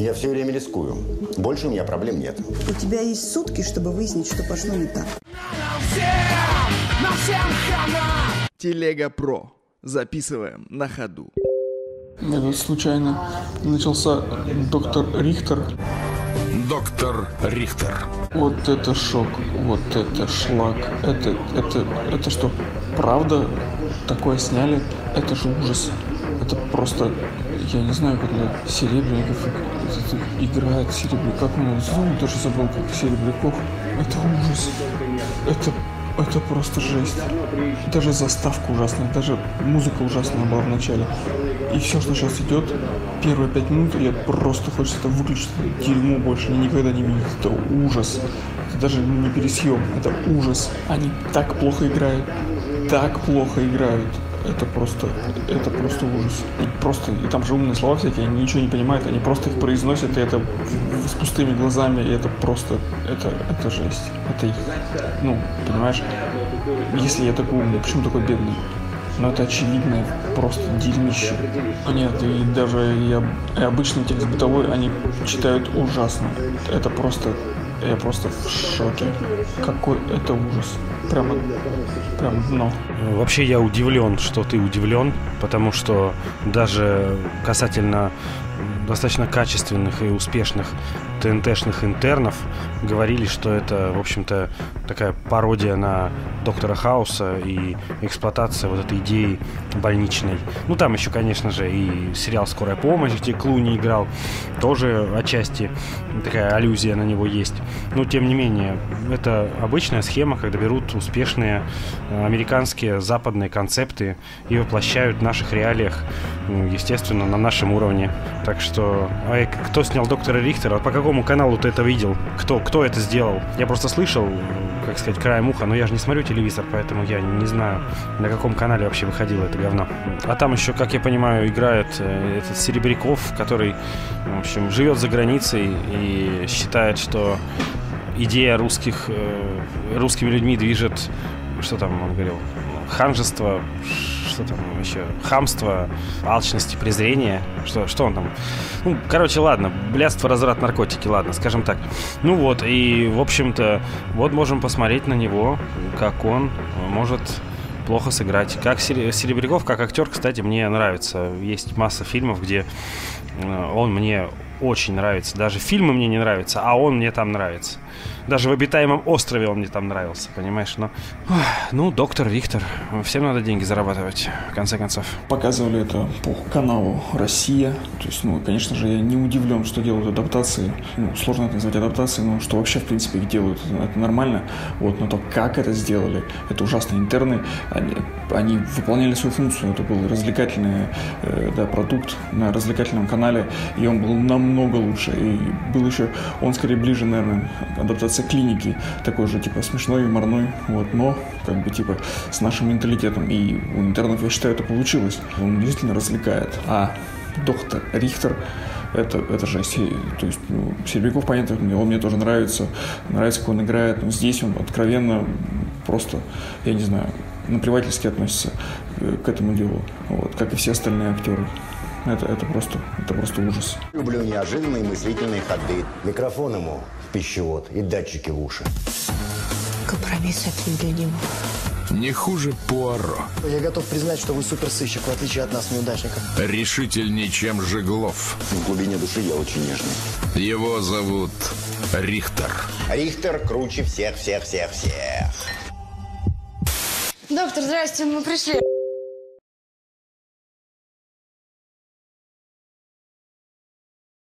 Я все время рискую. Больше у меня проблем нет. У тебя есть сутки, чтобы выяснить, что пошло не так. Телега Про. Записываем на ходу. Это случайно начался доктор Рихтер. Доктор Рихтер. Вот это шок, вот это шлак. Это, это, это что, правда такое сняли? Это же ужас. Это просто, я не знаю, как это Серебренников это играет Серебряков. Как его зовут? Даже забыл, как Серебряков. Это ужас. Это это просто жесть. Даже заставка ужасная, даже музыка ужасная была в начале. И все, что сейчас идет, первые пять минут, я просто хочется это выключить. Это дерьмо больше никогда не видеть. Это ужас. Это даже не пересъем, это ужас. Они так плохо играют. Так плохо играют. Это просто, это просто ужас. И просто, и там же умные слова всякие, они ничего не понимают, они просто их произносят, и это с пустыми глазами, и это просто, это, это жесть. Это, их, ну, понимаешь, если я такой умный, почему такой бедный? Но это очевидное просто дерьмище. Нет, и даже об- и обычный текст бытовой они читают ужасно. Это просто, я просто в шоке. Какой это ужас. Прямо, прям дно. Вообще я удивлен, что ты удивлен, потому что даже касательно достаточно качественных и успешных ТНТшных интернов говорили, что это, в общем-то, такая пародия на Доктора Хауса и эксплуатация вот этой идеи больничной. Ну, там еще, конечно же, и сериал «Скорая помощь», где Клуни играл, тоже отчасти такая аллюзия на него есть. Но, тем не менее, это обычная схема, когда берут успешные э, американские западные концепты и воплощают в наших реалиях, ну, естественно, на нашем уровне. Так что, а кто снял доктора Рихтера? По какому каналу ты это видел? Кто, кто это сделал? Я просто слышал, как сказать, краем уха, но я же не смотрю телевизор, поэтому я не знаю, на каком канале вообще выходило это говно. А там еще, как я понимаю, играет э, этот Серебряков, который, в общем, живет за границей и считает, что идея русских, э, русскими людьми движет, что там он говорил, ханжество, что там еще, хамство, алчность и презрение, что, что он там, ну, короче, ладно, блядство, разврат, наркотики, ладно, скажем так. Ну вот, и, в общем-то, вот можем посмотреть на него, как он может плохо сыграть. Как Сере- Серебряков, как актер, кстати, мне нравится. Есть масса фильмов, где э, он мне очень нравится. Даже фильмы мне не нравятся, а он мне там нравится. Даже в обитаемом острове он мне там нравился, понимаешь? Но, ох, ну, доктор Рихтер. Всем надо деньги зарабатывать, в конце концов. Показывали это по каналу «Россия». То есть, ну, конечно же, я не удивлен, что делают адаптации. Ну, сложно это назвать адаптацией, но что вообще, в принципе, их делают, это нормально. Вот, но то, как это сделали, это ужасно. Интерны, они, они выполняли свою функцию. Это был развлекательный э, да, продукт на развлекательном канале, и он был намного лучше. И был еще, он скорее ближе, наверное, адаптация клиники, такой же, типа, смешной, юморной, вот, но, как бы, типа, с нашим менталитетом. И у интернов, я считаю, это получилось. Он действительно развлекает. А доктор Рихтер, это, это жесть. То есть, ну, Серебряков, понятно, он мне тоже нравится, нравится, как он играет, но здесь он откровенно просто, я не знаю, наплевательски относится э, к этому делу, вот, как и все остальные актеры. Это, это просто, это просто ужас. Люблю неожиданные мыслительные ходы. Микрофон ему в пищевод и датчики в уши. Компромисс определим. Не хуже Пуаро. Я готов признать, что вы суперсыщик, в отличие от нас, неудачников. Решительней, чем Жеглов. В глубине души я очень нежный. Его зовут Рихтер. Рихтер круче всех-всех-всех-всех. Доктор, здрасте, мы пришли.